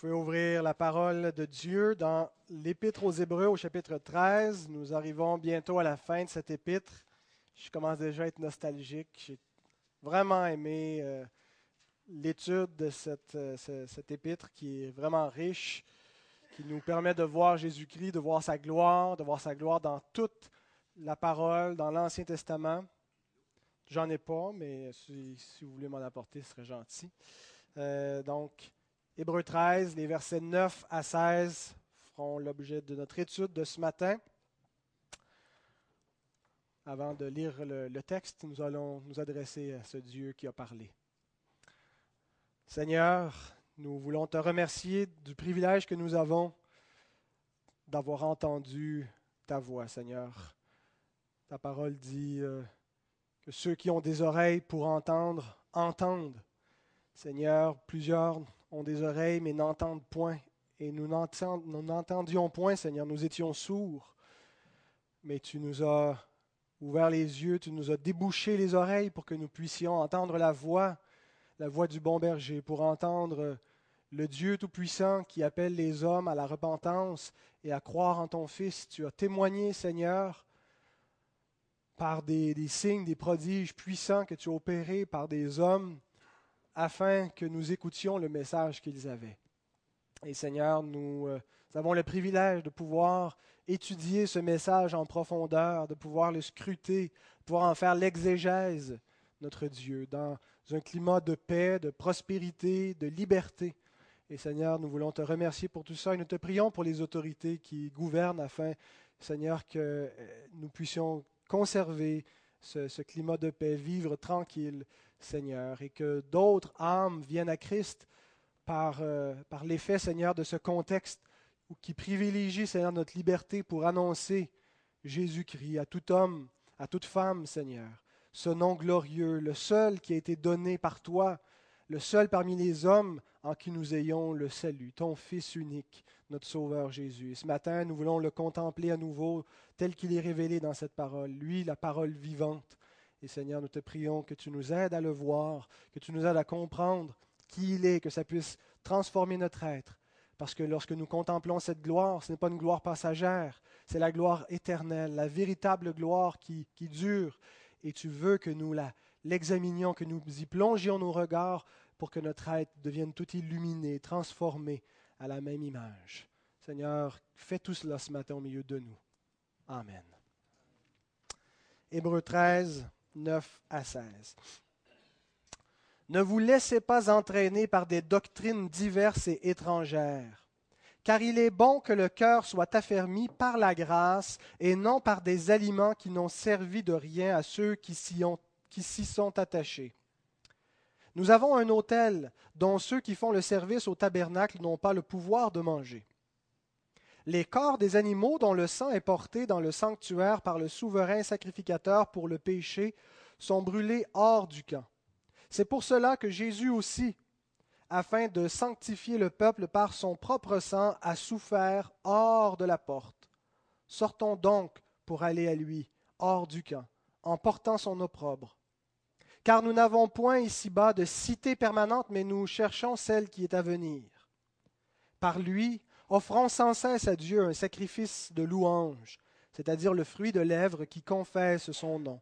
pouvez ouvrir la parole de Dieu dans l'Épître aux Hébreux au chapitre 13. Nous arrivons bientôt à la fin de cette épître. Je commence déjà à être nostalgique. J'ai vraiment aimé euh, l'étude de cette, euh, cette épître qui est vraiment riche, qui nous permet de voir Jésus-Christ, de voir sa gloire, de voir sa gloire dans toute la parole, dans l'Ancien Testament. J'en ai pas, mais si, vous voulez m'en apporter, ce serait gentil. Euh, donc, Hébreu 13, les versets 9 à 16 feront l'objet de notre étude de ce matin. Avant de lire le, texte, nous allons nous adresser à ce Dieu qui a parlé. Seigneur, nous voulons te remercier du privilège que nous avons d'avoir entendu ta voix, Seigneur. Ta parole dit euh, que ceux qui ont des oreilles pour entendre, entendent. Seigneur, plusieurs ont des oreilles mais n'entendent point. Et nous n'entendions point, Seigneur, nous étions sourds. Mais tu nous as ouvert les yeux, tu nous as débouché les oreilles pour que nous puissions entendre la voix, la voix du bon berger, pour entendre le Dieu Tout-Puissant qui appelle les hommes à la repentance et à croire en ton Fils. Tu as témoigné, Seigneur, par des, des signes, des prodiges puissants que tu as opérés par des hommes afin que nous écoutions le message qu'ils avaient. Et Seigneur, nous, euh, avons le privilège de pouvoir étudier ce message en profondeur, de pouvoir le scruter, de pouvoir en faire l'exégèse, notre Dieu, dans un climat de paix, de prospérité, de liberté. Et Seigneur, nous voulons te remercier pour tout ça et nous te prions pour les autorités qui gouvernent afin, Seigneur, que euh, nous puissions conserver ce, ce climat de paix, vivre tranquille Seigneur, et que d'autres âmes viennent à Christ par, euh, par l'effet, Seigneur, de ce contexte qui privilégie, Seigneur, notre liberté pour annoncer Jésus-Christ à tout homme, à toute femme, Seigneur. Ce nom glorieux, le seul qui a été donné par toi, le seul parmi les hommes en qui nous ayons le salut, ton Fils unique, notre Sauveur Jésus. Et ce matin, nous voulons le contempler à nouveau tel qu'il est révélé dans cette parole, lui, la parole vivante, et Seigneur, nous te prions que tu nous aides à le voir, que tu nous aides à comprendre qui il est, que ça puisse transformer notre être. Parce que lorsque nous contemplons cette gloire, ce n'est pas une gloire passagère, c'est la gloire éternelle, la véritable gloire qui, dure. Et tu veux que nous l'examinions, que nous y plongions nos regards pour que notre être devienne tout illuminé, transformé à la même image. Seigneur, fais tout cela ce matin au milieu de nous. Amen. Hébreu 13. 9 à 16. Ne vous laissez pas entraîner par des doctrines diverses et étrangères, car il est bon que le cœur soit affermi par la grâce et non par des aliments qui n'ont servi de rien à ceux qui s'y sont attachés. Nous avons un autel dont ceux qui font le service au tabernacle n'ont pas le pouvoir de manger. Les corps des animaux dont le sang est porté dans le sanctuaire par le souverain sacrificateur pour le péché sont brûlés hors du camp. C'est pour cela que Jésus aussi, afin de sanctifier le peuple par son propre sang, a souffert hors de la porte. Sortons donc pour aller à lui, hors du camp, en portant son opprobre. Car nous n'avons point ici-bas de cité permanente, mais nous cherchons celle qui est à venir. Par lui, offrons sans cesse à Dieu un sacrifice de louange, c'est-à-dire le fruit de lèvres qui confesse son nom.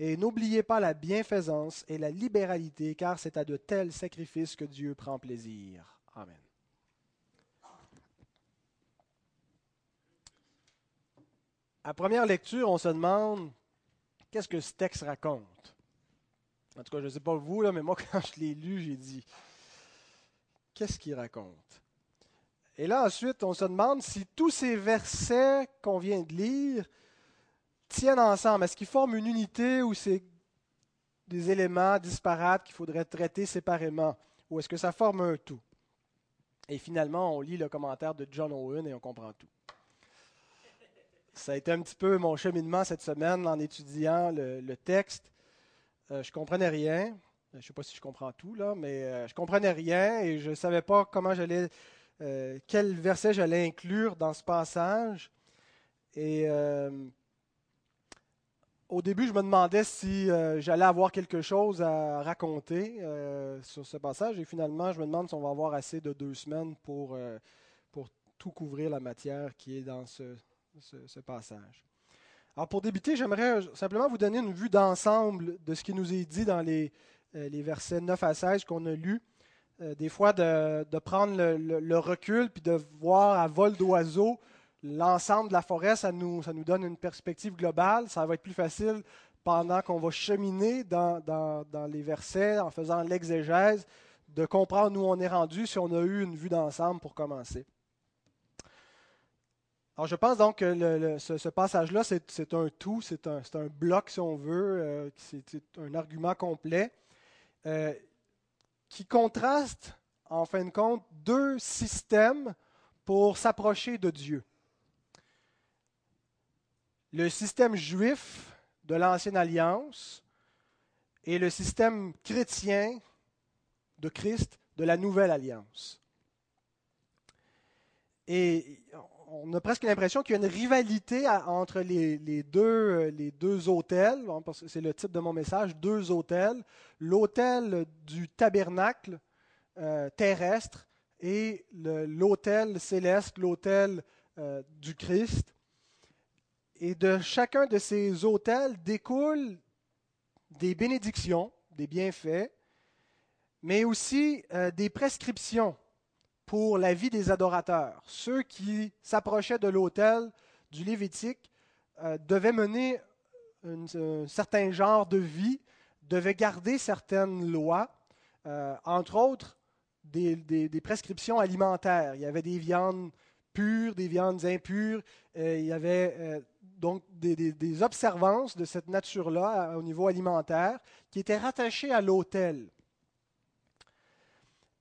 Et n'oubliez pas la bienfaisance et la libéralité, car c'est à de tels sacrifices que Dieu prend plaisir. Amen. À première lecture, on se demande qu'est-ce que ce texte raconte? En tout cas, je ne sais pas vous, mais moi, quand je l'ai lu, j'ai dit qu'est-ce qu'il raconte? Et là, ensuite, on se demande si tous ces versets qu'on vient de lire tiennent ensemble. Est-ce qu'ils forment une unité ou c'est des éléments disparates qu'il faudrait traiter séparément? Ou est-ce que ça forme un tout? Et finalement, on lit le commentaire de John Owen et on comprend tout. Ça a été un petit peu mon cheminement cette semaine en étudiant le, texte. Euh, je ne comprenais rien. Je ne sais pas si je comprends tout, là, mais euh, je ne comprenais rien et je ne savais pas comment j'allais euh, quel verset j'allais inclure dans ce passage? Et euh, au début, je me demandais si euh, j'allais avoir quelque chose à raconter sur ce passage. Et finalement, je me demande si on va avoir assez de deux semaines pour, pour tout couvrir la matière qui est dans ce, ce, passage. Alors, pour débuter, j'aimerais simplement vous donner une vue d'ensemble de ce qui nous est dit dans les, les versets 9 à 16 qu'on a lus. Des fois, de, prendre le, recul puis de voir à vol d'oiseau l'ensemble de la forêt, ça nous, donne une perspective globale. Ça va être plus facile pendant qu'on va cheminer dans, les versets, en faisant l'exégèse, de comprendre où on est rendu si on a eu une vue d'ensemble pour commencer. Alors je pense donc que ce, passage-là, c'est un tout, c'est un, un, bloc, si on veut, euh, c'est un argument complet, euh, qui contraste, en fin de compte, deux systèmes pour s'approcher de Dieu le système juif de l'Ancienne Alliance et le système chrétien de Christ de la Nouvelle Alliance. Et on a presque l'impression qu'il y a une rivalité entre les, deux, les deux hôtels, c'est le titre de mon message, deux hôtels, l'hôtel du tabernacle euh, terrestre et l'hôtel céleste, l'hôtel euh, du Christ. Et de chacun de ces hôtels découlent des bénédictions, des bienfaits, mais aussi euh, des prescriptions pour la vie des adorateurs. Ceux qui s'approchaient de l'autel du Lévitique euh, devaient mener un certain genre de vie, devaient garder certaines lois, euh, entre autres des, prescriptions alimentaires. Il y avait des viandes pures, des viandes impures, il y avait donc des, observances de cette nature-là au niveau alimentaire qui étaient rattachées à l'autel.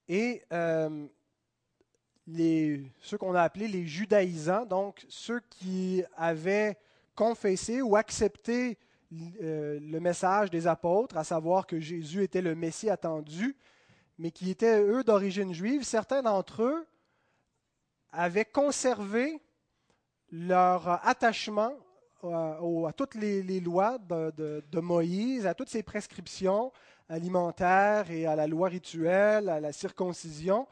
Et euh, les, ceux qu'on a appelés les judaïsants, donc ceux qui avaient confessé ou accepté euh, le message des apôtres, à savoir que Jésus était le Messie attendu, mais qui étaient eux d'origine juive, certains d'entre eux avaient conservé leur attachement à, toutes les, lois de, Moïse, à toutes ses prescriptions alimentaires et à la loi rituelle, à la circoncision.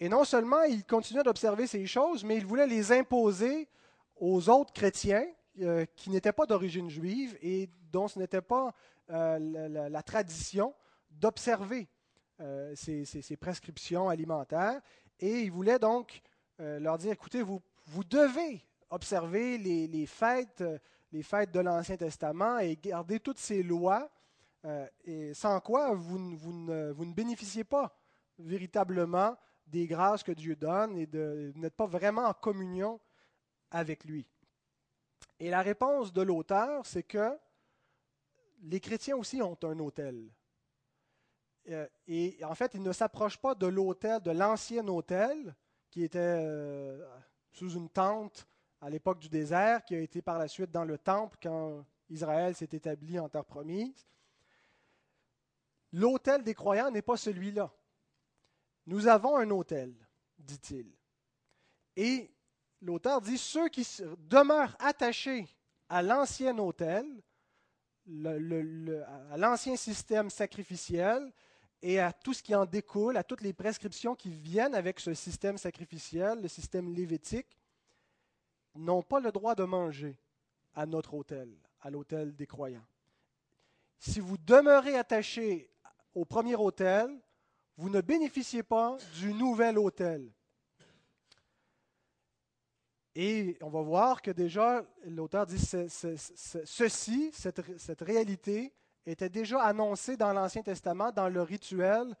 Et non seulement il continuait d'observer ces choses, mais il voulait les imposer aux autres chrétiens euh, qui n'étaient pas d'origine juive et dont ce n'était pas euh, la, tradition d'observer euh, ces, prescriptions alimentaires. Et il voulait donc leur dire, écoutez, vous, devez observer les, fêtes, les fêtes de l'Ancien Testament et garder toutes ces lois, sans quoi vous, ne, bénéficiez pas véritablement des grâces que Dieu donne et de, n'êtes pas vraiment en communion avec lui. Et la réponse de l'auteur, c'est que les chrétiens aussi ont un autel. Euh, et en fait, ils ne s'approchent pas de l'autel, de l'ancien autel, qui était sous une tente à l'époque du désert, qui a été par la suite dans le temple quand Israël s'est établi en terre promise. L'autel des croyants n'est pas celui-là. Nous avons un autel, dit-il. Et l'auteur dit, ceux qui demeurent attachés à l'ancien autel, à l'ancien système sacrificiel et à tout ce qui en découle, à toutes les prescriptions qui viennent avec ce système sacrificiel, le système lévitique, n'ont pas le droit de manger à notre hôtel, à l'hôtel des croyants. Si vous demeurez attaché au premier hôtel, vous ne bénéficiez pas du nouvel hôtel. Et on va voir que déjà, l'auteur dit ceci, cette, cette, réalité, était déjà annoncée dans l'Ancien Testament, dans le rituel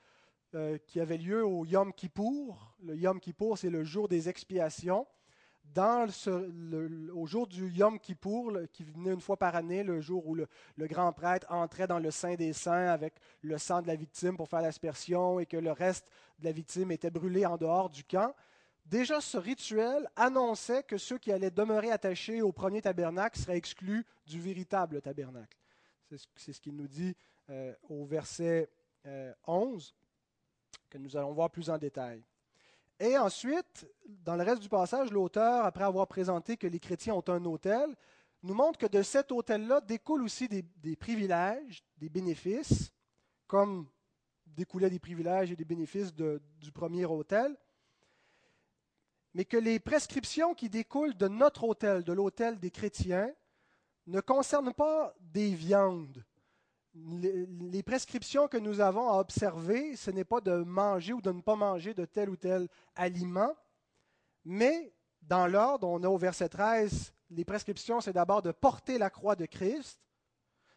euh, qui avait lieu au Yom Kippour. Le Yom Kippour, c'est le jour des expiations dans au jour du Yom Kippour, qui venait une fois par année, le jour où le, grand prêtre entrait dans le Saint des Saints avec le sang de la victime pour faire l'aspersion et que le reste de la victime était brûlé en dehors du camp, déjà ce rituel annonçait que ceux qui allaient demeurer attachés au premier tabernacle seraient exclus du véritable tabernacle. C'est ce qu'il nous dit euh, au verset 11, euh, que nous allons voir plus en détail. Et ensuite, dans le reste du passage, l'auteur, après avoir présenté que les chrétiens ont un autel, nous montre que de cet autel-là découlent aussi des, privilèges, des bénéfices, comme découlaient des privilèges et des bénéfices du premier autel, mais que les prescriptions qui découlent de notre autel, de l'autel des chrétiens, ne concernent pas des viandes. Les, prescriptions que nous avons à observer, ce n'est pas de manger ou de ne pas manger de tel ou tel aliment, mais dans l'ordre, on a au verset 13 les prescriptions, c'est d'abord de porter la croix de Christ.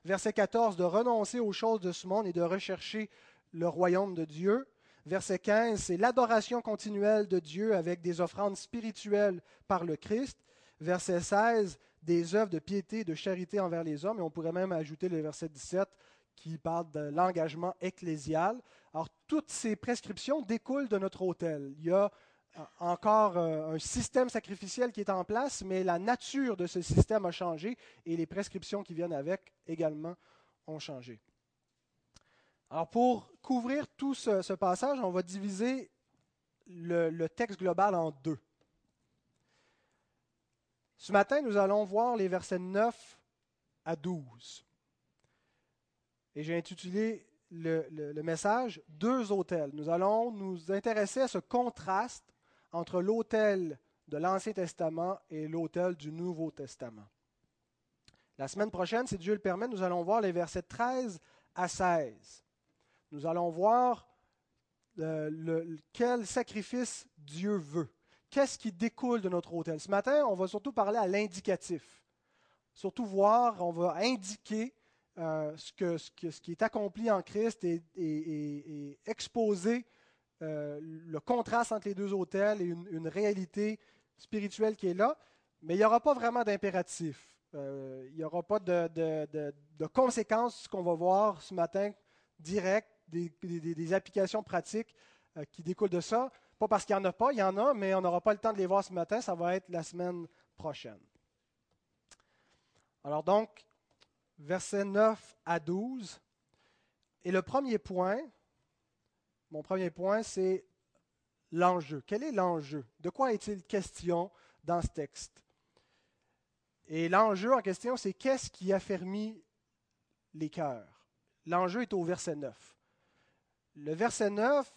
Verset 14, de renoncer aux choses de ce monde et de rechercher le royaume de Dieu. Verset 15, c'est l'adoration continuelle de Dieu avec des offrandes spirituelles par le Christ. Verset 16, des œuvres de piété de charité envers les hommes. Et on pourrait même ajouter le verset 17 qui parle de l'engagement ecclésial. Alors, toutes ces prescriptions découlent de notre autel. Il y a encore euh, un système sacrificiel qui est en place, mais la nature de ce système a changé et les prescriptions qui viennent avec également ont changé. Alors pour couvrir tout ce, passage, on va diviser le, texte global en deux. Ce matin, nous allons voir les versets 9 à 12. Et j'ai intitulé le, message Deux autels. Nous allons nous intéresser à ce contraste entre l'autel de l'Ancien Testament et l'autel du Nouveau Testament. La semaine prochaine, si Dieu le permet, nous allons voir les versets 13 à 16. Nous allons voir euh, quel sacrifice Dieu veut. Qu'est-ce qui découle de notre autel? Ce matin, on va surtout parler à l'indicatif. Surtout voir, on va indiquer euh, ce, ce, qui est accompli en Christ et, et exposer euh, le contraste entre les deux autels et une, réalité spirituelle qui est là, mais il n'y aura pas vraiment d'impératif. Euh, il n'y aura pas de, de, conséquences, qu'on va voir ce matin, direct, des, applications pratiques qui découlent de ça. Pas parce qu'il n'y en a pas, il y en a, mais on n'aura pas le temps de les voir ce matin, ça va être la semaine prochaine. Alors donc, versets 9 à 12. Et le premier point, mon premier point, c'est l'enjeu. Quel est l'enjeu? De quoi est-il question dans ce texte? Et l'enjeu en question, c'est qu'est-ce qui affermit les cœurs? L'enjeu est au verset 9. Le verset 9,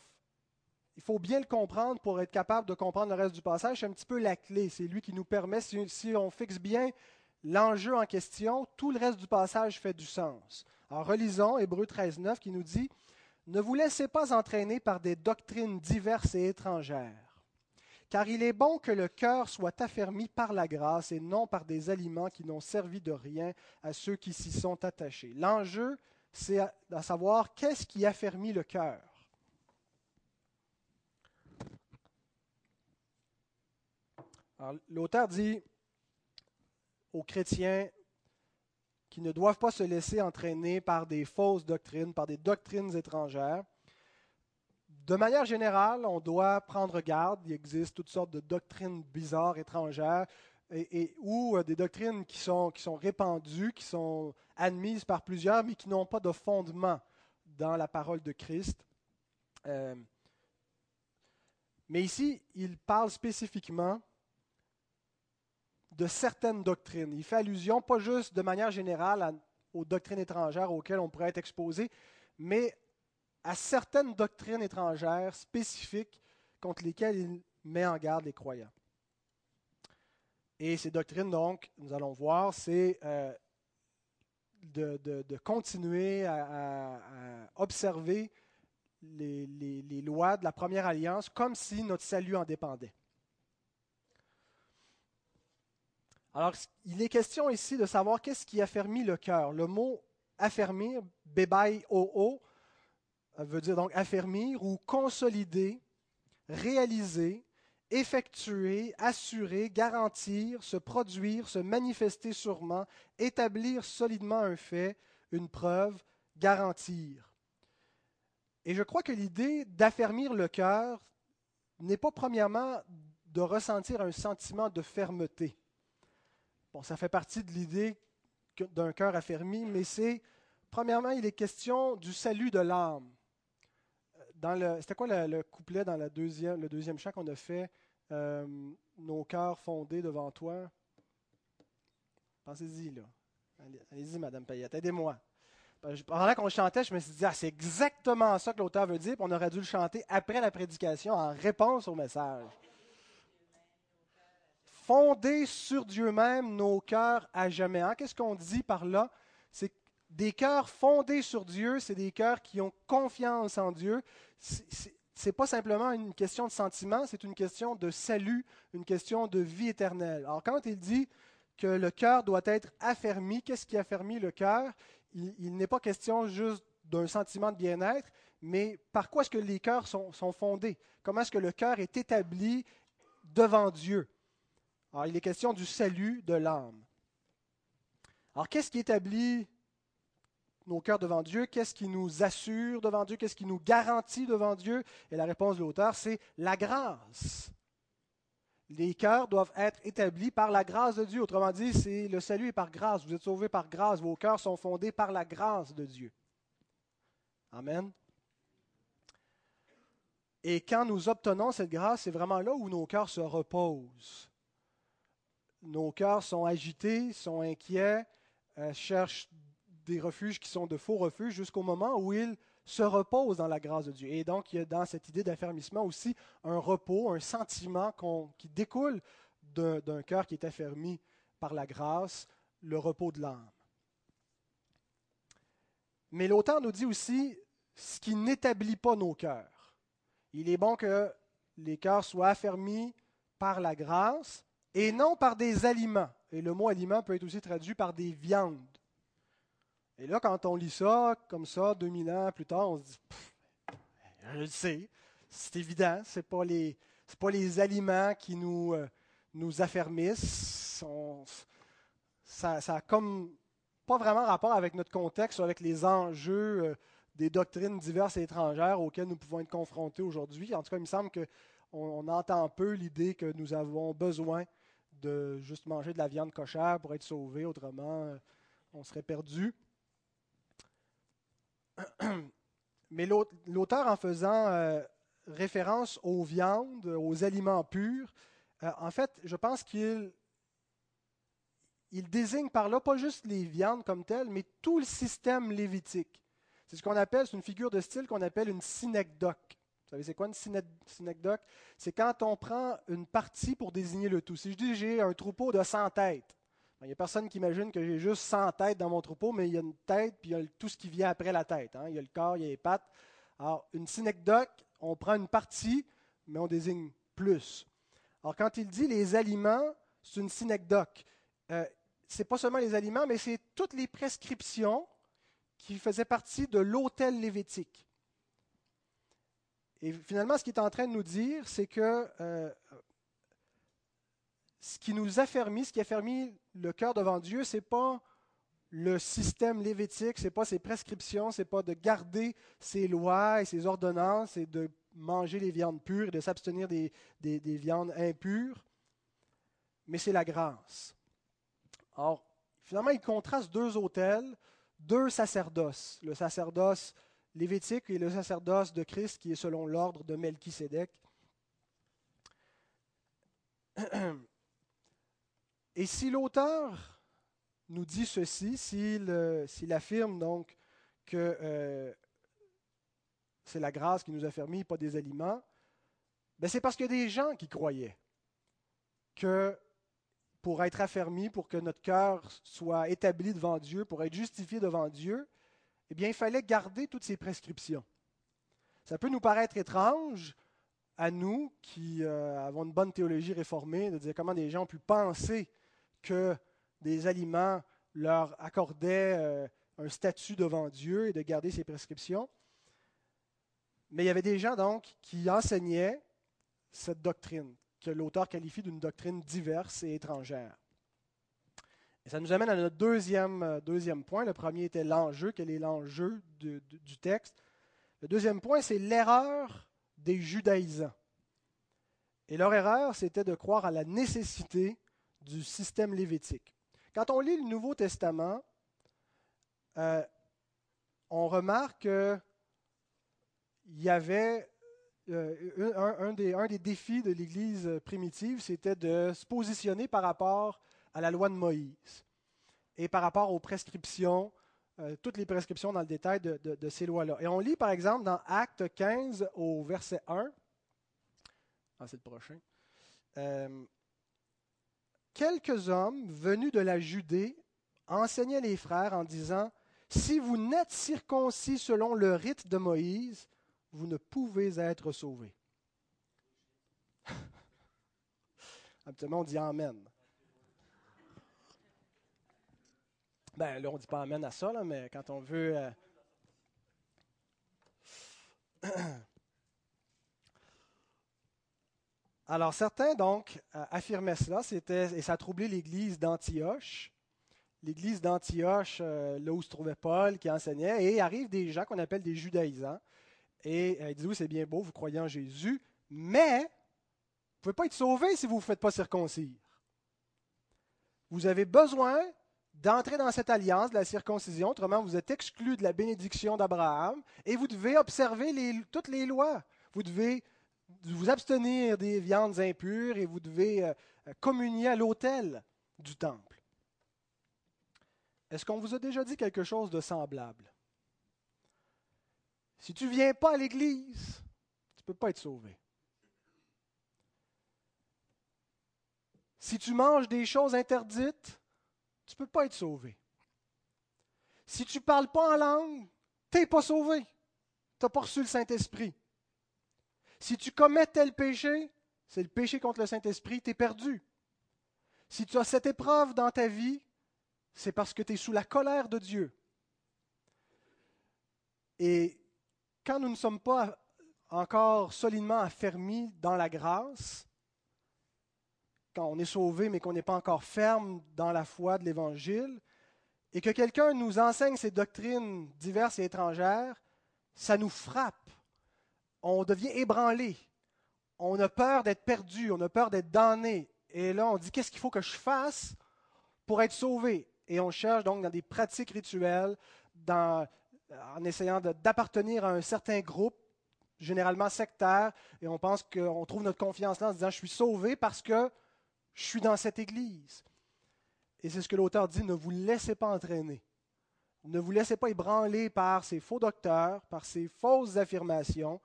il faut bien le comprendre pour être capable de comprendre le reste du passage. C'est un petit peu la clé. C'est lui qui nous permet, si, si on fixe bien l'enjeu en question, tout le reste du passage fait du sens. Alors relisons Hébreu 13, 9 qui nous dit ne vous laissez pas entraîner par des doctrines diverses et étrangères, car il est bon que le cœur soit affermi par la grâce et non par des aliments qui n'ont servi de rien à ceux qui s'y sont attachés. L'enjeu, c'est à, savoir qu'est-ce qui affermit le cœur? L'auteur dit aux chrétiens, qui ne doivent pas se laisser entraîner par des fausses doctrines, par des doctrines étrangères. De manière générale, on doit prendre garde. Il existe toutes sortes de doctrines bizarres, étrangères, et, ou euh, des doctrines qui sont, qui sont répandues, qui sont admises par plusieurs, mais qui n'ont pas de fondement dans la parole de Christ. Euh, mais ici, il parle spécifiquement de certaines doctrines. Il fait allusion, pas juste de manière générale aux doctrines étrangères auxquelles on pourrait être exposé, mais à certaines doctrines étrangères spécifiques contre lesquelles il met en garde les croyants. Et ces doctrines, donc, nous allons voir, c'est euh, de, continuer à, observer les lois de la première alliance comme si notre salut en dépendait. Alors, il est question ici de savoir qu'est-ce qui affermit le cœur. Le mot affermir, bebai o veut dire donc affermir ou consolider, réaliser, effectuer, assurer, garantir, se produire, se manifester sûrement, établir solidement un fait, une preuve, garantir. Et je crois que l'idée d'affermir le cœur n'est pas premièrement de ressentir un sentiment de fermeté. Bon, ça fait partie de l'idée d'un cœur affermi, mais c'est, premièrement, il est question du salut de l'âme. C'était quoi le, couplet dans la deuxième, le deuxième chant qu'on a fait? Euh, Nos cœurs fondés devant toi Pensez-y, là. Allez-y, Madame Payette, aidez-moi. Pendant qu'on chantait, je me suis dit, ah, c'est exactement ça que l'auteur veut dire, puis on aurait dû le chanter après la prédication en réponse au message. Fonder sur Dieu même nos cœurs à jamais. Hein? Qu'est-ce qu'on dit par là? C'est des cœurs fondés sur Dieu, c'est des cœurs qui ont confiance en Dieu. Ce n'est pas simplement une question de sentiment, c'est une question de salut, une question de vie éternelle. Alors quand il dit que le cœur doit être affermi, qu'est-ce qui affermit le cœur? Il, n'est pas question juste d'un sentiment de bien-être, mais par quoi est-ce que les cœurs sont, sont fondés? Comment est-ce que le cœur est établi devant Dieu? Alors il est question du salut de l'âme. Alors qu'est-ce qui établit nos cœurs devant Dieu, qu'est-ce qui nous assure devant Dieu, qu'est-ce qui nous garantit devant Dieu? Et la réponse de l'auteur, c'est la grâce. Les cœurs doivent être établis par la grâce de Dieu. Autrement dit, c'est le salut est par grâce. Vous êtes sauvés par grâce. Vos cœurs sont fondés par la grâce de Dieu. Amen. Et quand nous obtenons cette grâce, c'est vraiment là où nos cœurs se reposent. Nos cœurs sont agités, sont inquiets, euh, cherchent des refuges qui sont de faux refuges jusqu'au moment où ils se reposent dans la grâce de Dieu. Et donc, il y a dans cette idée d'affermissement aussi un repos, un sentiment qui découle d'un cœur qui est affermi par la grâce, le repos de l'âme. Mais l'auteur nous dit aussi ce qui n'établit pas nos cœurs. Il est bon que les cœurs soient affermis par la grâce et non par des aliments. Et le mot aliment peut être aussi traduit par des viandes. Et là, quand on lit ça, comme ça, 2000 ans plus tard, on se dit, je le sais, c'est évident, ce n'est pas, les, pas les aliments qui nous, euh, nous affermissent. ça n'a comme pas vraiment rapport avec notre contexte ou avec les enjeux euh, des doctrines diverses et étrangères auxquelles nous pouvons être confrontés aujourd'hui. En tout cas, il me semble qu'on on entend peu l'idée que nous avons besoin de juste manger de la viande cochère pour être sauvés, autrement euh, on serait perdu. Mais l'auteur, en faisant euh, référence aux viandes, aux aliments purs, euh, en fait, je pense qu'il il désigne par là pas juste les viandes comme telles, mais tout le système lévitique. C'est ce qu'on appelle, c'est une figure de style qu'on appelle une synecdoque. Vous savez, c'est quoi une synecdoque? C'est quand on prend une partie pour désigner le tout. Si je dis j'ai un troupeau de 100 têtes, il n'y a personne qui imagine que j'ai juste 100 têtes dans mon troupeau, mais il y a une tête, puis il y a tout ce qui vient après la tête. Hein. Il y a le corps, il y a les pattes. Alors, une synecdoque, on prend une partie, mais on désigne plus. Alors, quand il dit les aliments, c'est une synecdoque. Euh, ce n'est pas seulement les aliments, mais c'est toutes les prescriptions qui faisaient partie de l'autel lévitique. Et finalement, ce qu'il est en train de nous dire, c'est que euh, ce qui nous affermit, ce qui affermit le cœur devant Dieu, ce n'est pas le système lévitique, ce n'est pas ses prescriptions, ce n'est pas de garder ses lois et ses ordonnances et de manger les viandes pures et de s'abstenir des, des, viandes impures, mais c'est la grâce. Or, finalement, il contraste deux autels, deux sacerdoces, le sacerdoce lévitique et le sacerdoce de Christ qui est selon l'ordre de Melchisédek. Et si l'auteur nous dit ceci, s'il affirme donc que euh, c'est la grâce qui nous a permis, pas des aliments, ben c'est parce qu'il y a des gens qui croyaient que pour être affermi, pour que notre cœur soit établi devant Dieu, pour être justifié devant Dieu, eh bien, il fallait garder toutes ces prescriptions. Ça peut nous paraître étrange à nous qui euh, avons une bonne théologie réformée, de dire comment des gens ont pu penser que des aliments leur accordaient euh, un statut devant Dieu et de garder ses prescriptions. Mais il y avait des gens donc qui enseignaient cette doctrine, que l'auteur qualifie d'une doctrine diverse et étrangère. Ça nous amène à notre deuxième, euh, deuxième point. Le premier était l'enjeu, quel est l'enjeu du texte? Le deuxième point, c'est l'erreur des judaïsants. Et leur erreur, c'était de croire à la nécessité du système lévitique. Quand on lit le Nouveau Testament, euh, on remarque qu'il y avait euh, un, des, un, des, défis de l'Église primitive, c'était de se positionner par rapport à la loi de Moïse. et par rapport aux prescriptions, euh, toutes les prescriptions dans le détail de, ces lois-là. Et on lit par exemple dans Acte 15 au verset 1, ah, c'est le prochain, euh, quelques hommes venus de la Judée enseignaient les frères en disant, Si vous n'êtes circoncis selon le rite de Moïse, vous ne pouvez être sauvés. Habituellement, on dit Amen. Ben là, on ne dit pas Amen à ça, mais quand on veut. Euh, Alors certains donc euh, affirmaient cela, c'était et ça a troublé l'Église d'Antioche, l'Église d'Antioche, euh, là où se trouvait Paul, qui enseignait, et arrivent des gens qu'on appelle des judaïsants, et ils disent oui c'est bien beau, vous croyez en Jésus, mais ne pouvez pas être sauvé si vous ne vous faites pas circoncire. Vous avez besoin d'entrer dans cette alliance de la circoncision, autrement vous êtes exclu de la bénédiction d'Abraham, et vous devez observer toutes les lois. Vous devez vous abstenir des viandes impures et vous devez euh, communier à l'autel du temple. Est-ce qu'on vous a déjà dit quelque chose de semblable? Si tu ne viens pas à l'Église, tu ne peux pas être sauvé. Si tu manges des choses interdites, tu ne peux pas être sauvé. Si tu ne parles pas en langue, tu n'es pas sauvé. Tu n'as pas reçu le Saint-Esprit. Si tu commets tel péché, c'est le péché contre le Saint-Esprit, tu es perdu. Si tu as cette épreuve dans ta vie, c'est parce que tu es sous la colère de Dieu. Et quand nous ne sommes pas encore solidement affermis dans la grâce, quand on est sauvé mais qu'on n'est pas encore ferme dans la foi de l'Évangile, et que quelqu'un nous enseigne ces doctrines diverses et étrangères, ça nous frappe. On devient ébranlé. On a peur d'être perdu, on a peur d'être damné. Et là, on dit qu'est-ce qu'il faut que je fasse pour être sauvé? Et on cherche donc dans des pratiques rituelles, en essayant d'appartenir à un certain groupe, généralement sectaire, et on pense qu'on trouve notre confiance là en se disant je suis sauvé parce que je suis dans cette Église. Et c'est ce que l'auteur dit, ne vous laissez pas entraîner. Ne vous laissez pas ébranler par ces faux docteurs, par ces fausses affirmations.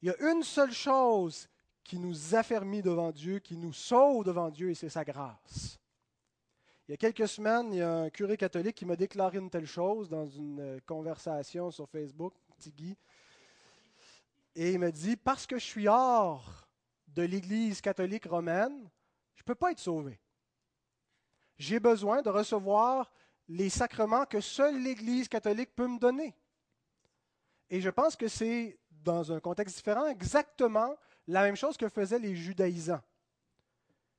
Il y a une seule chose qui nous affermit devant Dieu, qui nous sauve devant Dieu, et c'est sa grâce. Il y a quelques semaines, il y a un curé catholique qui m'a déclaré une telle chose dans une conversation sur Facebook, petit Et il me dit, parce que je suis hors de l'Église catholique romaine, je ne peux pas être sauvé. J'ai besoin de recevoir les sacrements que seule l'Église catholique peut me donner. Et je pense que c'est, dans un contexte différent, exactement la même chose que faisaient les judaïsants.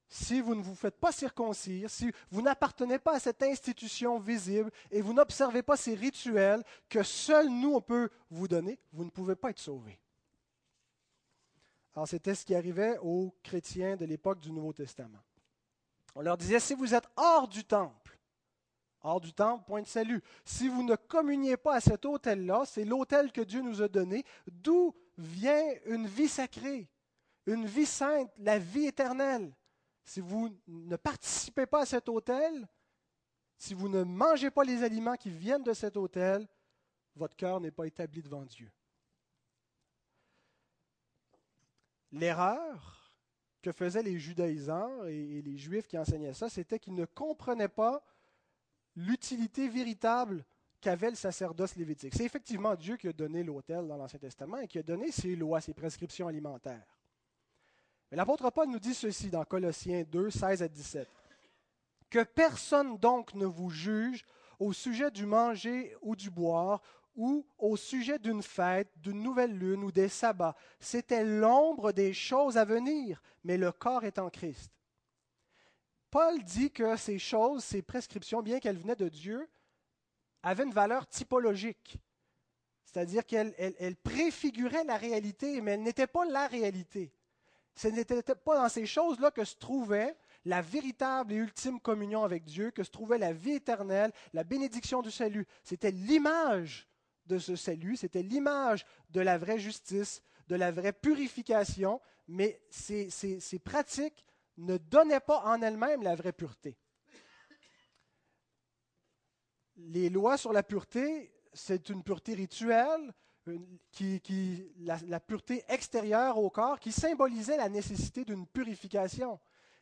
Si vous ne vous faites pas circoncire, si vous n'appartenez pas à cette institution visible et vous n'observez pas ces rituels que seuls nous, on peut vous donner, vous ne pouvez pas être sauvé. Alors, c'était ce qui arrivait aux chrétiens de l'époque du Nouveau Testament. On leur disait, si vous êtes hors du temple, hors du temple, point de salut, si vous ne communiez pas à cet autel-là, c'est l'autel que Dieu nous a donné, d'où vient une vie sacrée, une vie sainte, la vie éternelle. Si vous ne participez pas à cet autel, si vous ne mangez pas les aliments qui viennent de cet autel, votre cœur n'est pas établi devant Dieu. L'erreur que faisaient les judaïsants et les juifs qui enseignaient ça, c'était qu'ils ne comprenaient pas l'utilité véritable qu'avait le sacerdoce lévitique. C'est effectivement Dieu qui a donné l'autel dans l'Ancien Testament et qui a donné ses lois, ses prescriptions alimentaires. Mais l'apôtre Paul nous dit ceci dans Colossiens 2, 16 à 17. Que personne donc ne vous juge au sujet du manger ou du boire ou au sujet d'une fête, d'une nouvelle lune ou des sabbats. C'était l'ombre des choses à venir, mais le corps est en Christ. Paul dit que ces choses, ces prescriptions, bien qu'elles venaient de Dieu, avaient une valeur typologique. C'est-à-dire qu'elles préfiguraient la réalité, mais elles n'étaient pas la réalité. Ce n'était pas dans ces choses-là que se trouvait la véritable et ultime communion avec Dieu, que se trouvait la vie éternelle, la bénédiction du salut. C'était l'image de ce salut, c'était l'image de la vraie justice, de la vraie purification, mais ces, pratiques ne donnaient pas en elles-mêmes la vraie pureté. Les lois sur la pureté, c'est une pureté rituelle, qui, la, pureté extérieure au corps, qui symbolisait la nécessité d'une purification.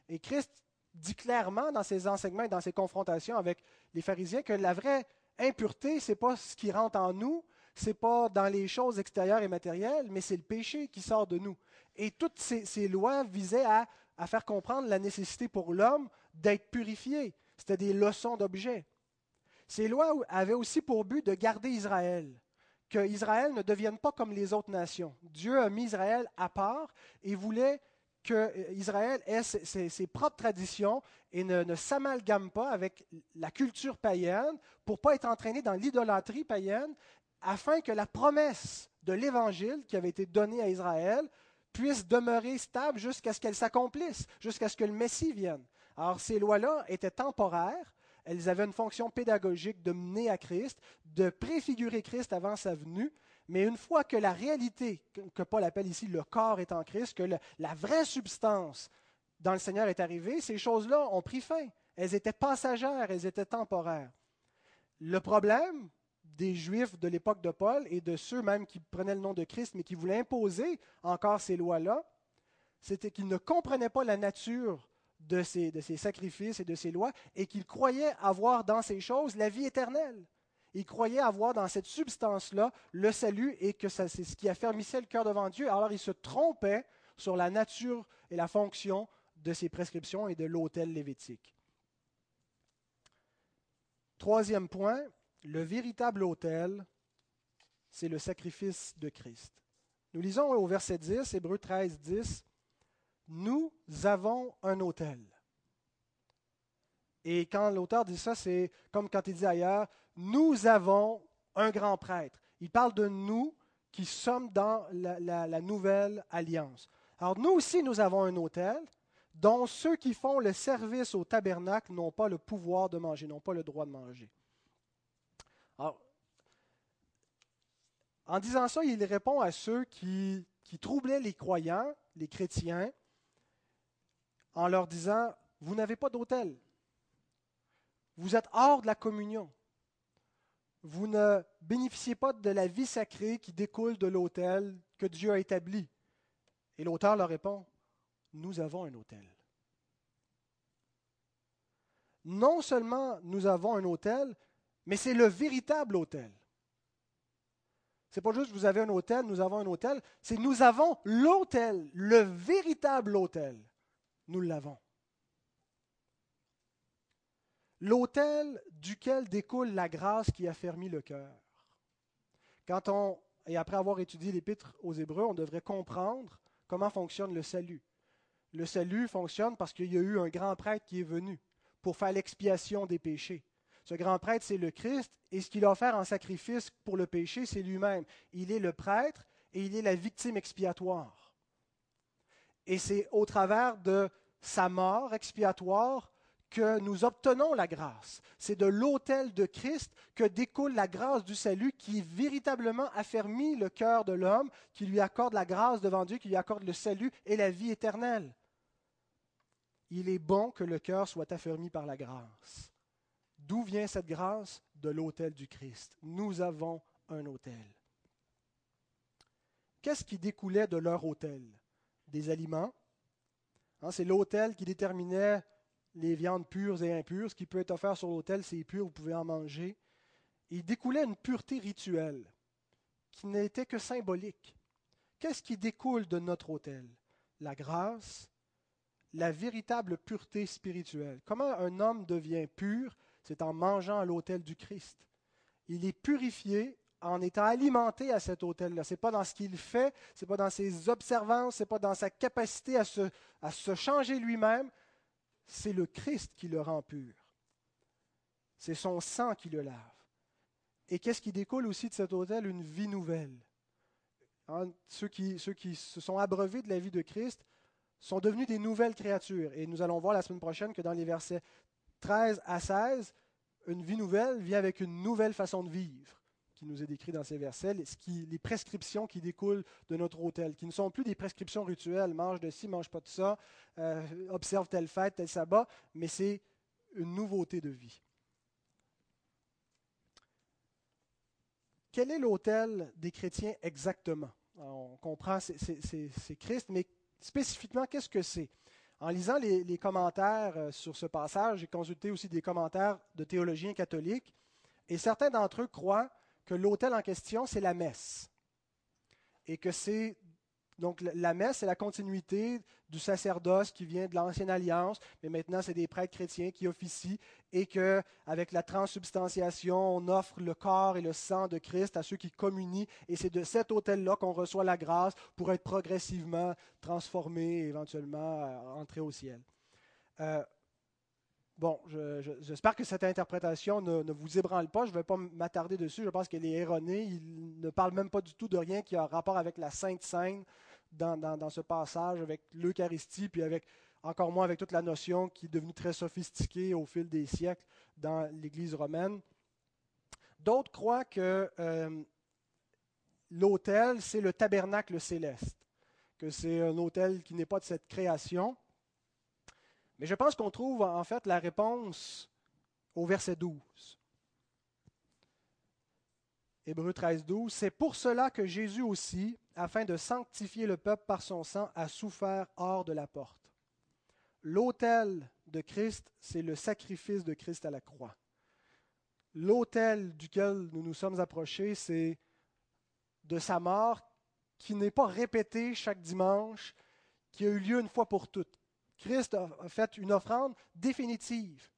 Et Christ dit clairement dans ses enseignements et dans ses confrontations avec les pharisiens que la vraie impureté, ce n'est pas ce qui rentre en nous, ce n'est pas dans les choses extérieures et matérielles, mais c'est le péché qui sort de nous. Et toutes ces, lois visaient à, à, faire comprendre la nécessité pour l'homme d'être purifié. C'était des leçons d'objets. Ces lois avaient aussi pour but de garder Israël qu'Israël ne devienne pas comme les autres nations. Dieu a mis Israël à part et voulait que Israël ait ses, propres traditions et ne, s'amalgame pas avec la culture païenne pour pas être entraîné dans l'idolâtrie païenne, afin que la promesse de l'Évangile qui avait été donnée à Israël puisse demeurer stable jusqu'à ce qu'elle s'accomplisse, jusqu'à ce que le Messie vienne. Alors ces lois-là étaient temporaires, elles avaient une fonction pédagogique de mener à Christ, de préfigurer Christ avant sa venue. Mais une fois que la réalité, que Paul appelle ici le corps est en Christ, que la vraie substance dans le Seigneur est arrivée, ces choses-là ont pris fin. Elles étaient passagères, elles étaient temporaires. Le problème des Juifs de l'époque de Paul et de ceux même qui prenaient le nom de Christ mais qui voulaient imposer encore ces lois-là, c'était qu'ils ne comprenaient pas la nature de ces, sacrifices et de ces lois, et qu'il croyait avoir dans ces choses la vie éternelle. Il croyait avoir dans cette substance-là le salut et que c'est ce qui affermissait le cœur devant Dieu. Alors il se trompait sur la nature et la fonction de ces prescriptions et de l'autel lévitique. Troisième point, le véritable autel, c'est le sacrifice de Christ. Nous lisons au verset 10, Hébreu 13, 10, nous avons un autel. Et quand l'auteur dit ça, c'est comme quand il dit ailleurs, nous avons un grand prêtre. Il parle de nous qui sommes dans la, nouvelle alliance. Alors nous aussi, nous avons un autel dont ceux qui font le service au tabernacle n'ont pas le pouvoir de manger, n'ont pas le droit de manger. Alors, en disant ça, il répond à ceux qui troublaient les croyants, les chrétiens, en leur disant, vous n'avez pas d'autel. Vous êtes hors de la communion. Vous ne bénéficiez pas de la vie sacrée qui découle de l'autel que Dieu a établi. Et l'auteur leur répond, nous avons un autel. Non seulement nous avons un autel, mais c'est le véritable autel. C'est pas juste vous avez un hôtel, nous avons un hôtel, c'est nous avons l'autel, le véritable autel nous l'avons. L'autel duquel découle la grâce qui a fermi le cœur. Quand on, et après avoir étudié l'épître aux Hébreux, on devrait comprendre comment fonctionne le salut. Le salut fonctionne parce qu'il y a eu un grand prêtre qui est venu pour faire l'expiation des péchés. Ce grand prêtre, c'est le Christ, et ce qu'il a offert en sacrifice pour le péché, c'est lui-même. Il est le prêtre et il est la victime expiatoire. Et c'est au travers de sa mort expiatoire que nous obtenons la grâce. C'est de l'autel de Christ que découle la grâce du salut qui véritablement affermit le cœur de l'homme, qui lui accorde la grâce devant Dieu, qui lui accorde le salut et la vie éternelle. Il est bon que le cœur soit affermi par la grâce. D'où vient cette grâce? De l'autel du Christ. Nous avons un autel. Qu'est-ce qui découlait de leur autel? Des aliments. Hein, c'est l'autel qui déterminait les viandes pures et impures. Ce qui peut être offert sur l'autel, c'est pur, vous pouvez en manger. il découlait une pureté rituelle qui n'était que symbolique. Qu'est-ce qui découle de notre autel? La grâce, la véritable pureté spirituelle. Comment un homme devient pur? C'est en mangeant à l'autel du Christ. Il est purifié en étant alimenté à cet hôtel-là. Ce n'est pas dans ce qu'il fait, ce n'est pas dans ses observances, ce n'est pas dans sa capacité à se changer lui-même. C'est le Christ qui le rend pur. C'est son sang qui le lave. Et qu'est-ce qui découle aussi de cet hôtel Une vie nouvelle. Hein, ceux, qui, ceux qui se sont abreuvés de la vie de Christ sont devenus des nouvelles créatures. Et nous allons voir la semaine prochaine que dans les versets 13 à 16, une vie nouvelle vient avec une nouvelle façon de vivre qui nous est décrit dans ces versets, les prescriptions qui découlent de notre hôtel, qui ne sont plus des prescriptions rituelles, mange de ci, mange pas de ça, euh, observe telle fête, tel sabbat, mais c'est une nouveauté de vie. quel est l'autel des chrétiens exactement? On comprend c'est Christ, mais spécifiquement, qu'est-ce que c'est? En lisant les, commentaires euh, sur ce passage, j'ai consulté aussi des commentaires de théologiens catholiques, et certains d'entre eux croient que l'autel en question, c'est la messe, et que c'est donc la messe, c'est la continuité du sacerdoce qui vient de l'ancienne alliance, mais maintenant c'est des prêtres chrétiens qui officient et que avec la transubstantiation, on offre le corps et le sang de Christ à ceux qui communient et c'est de cet autel-là qu'on reçoit la grâce pour être progressivement transformé et éventuellement euh, entrer au ciel. Euh, bon, j'espère que cette interprétation ne, vous ébranle pas. Je ne vais pas m'attarder dessus. Je pense qu'elle est erronée. Il ne parle même pas du tout de rien qui a rapport avec la Sainte Seine dans, ce passage avec l'Eucharistie, puis avec encore moins avec toute la notion qui est devenue très sophistiquée au fil des siècles dans l'Église romaine. D'autres croient que euh, l'autel, c'est le tabernacle céleste, que c'est un autel qui n'est pas de cette création. Mais je pense qu'on trouve en fait la réponse au verset 12. Hébreu 13, 12. C'est pour cela que Jésus aussi, afin de sanctifier le peuple par son sang, a souffert hors de la porte. L'autel de Christ, c'est le sacrifice de Christ à la croix. L'autel duquel nous nous sommes approchés, c'est de sa mort qui n'est pas répétée chaque dimanche, qui a eu lieu une fois pour toutes. Christ a fait une offrande définitive,